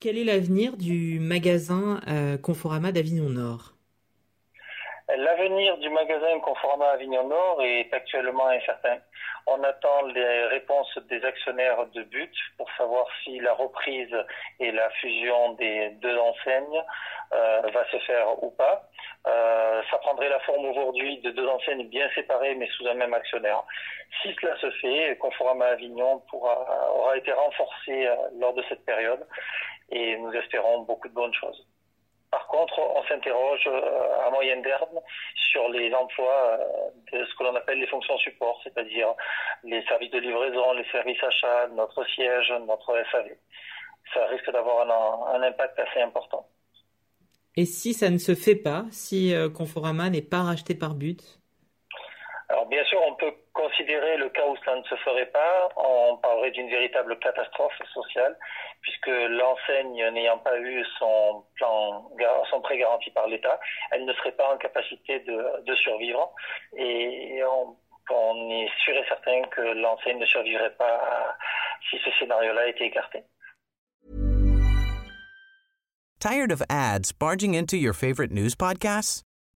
Quel est l'avenir du magasin euh, Conforama d'Avignon Nord? L'avenir du magasin Conforama Avignon Nord est actuellement incertain. On attend les réponses des actionnaires de but pour savoir si la reprise et la fusion des deux enseignes euh, va se faire ou pas. Euh, ça prendrait la forme aujourd'hui de deux enseignes bien séparées mais sous un même actionnaire. Si cela se fait, Conforama Avignon aura été renforcé lors de cette période et nous espérons beaucoup de bonnes choses. Par contre, on s'interroge euh, à moyen terme sur les emplois euh, de ce que l'on appelle les fonctions support, c'est-à-dire les services de livraison, les services achats, notre siège, notre SAV. Ça risque d'avoir un, un, impact assez important. Et si ça ne se fait pas, si euh, Conforama n'est pas racheté par but? Alors bien sûr, on peut considérer le cas où cela ne se ferait pas, on parlerait d'une véritable catastrophe sociale, puisque l'enseigne n'ayant pas eu son plan, son prêt garanti par l'État, elle ne serait pas en capacité de, de survivre. Et on, on, est sûr et certain que l'enseigne ne survivrait pas si ce scénario-là était écarté. Tired of ads barging into your favorite news podcasts?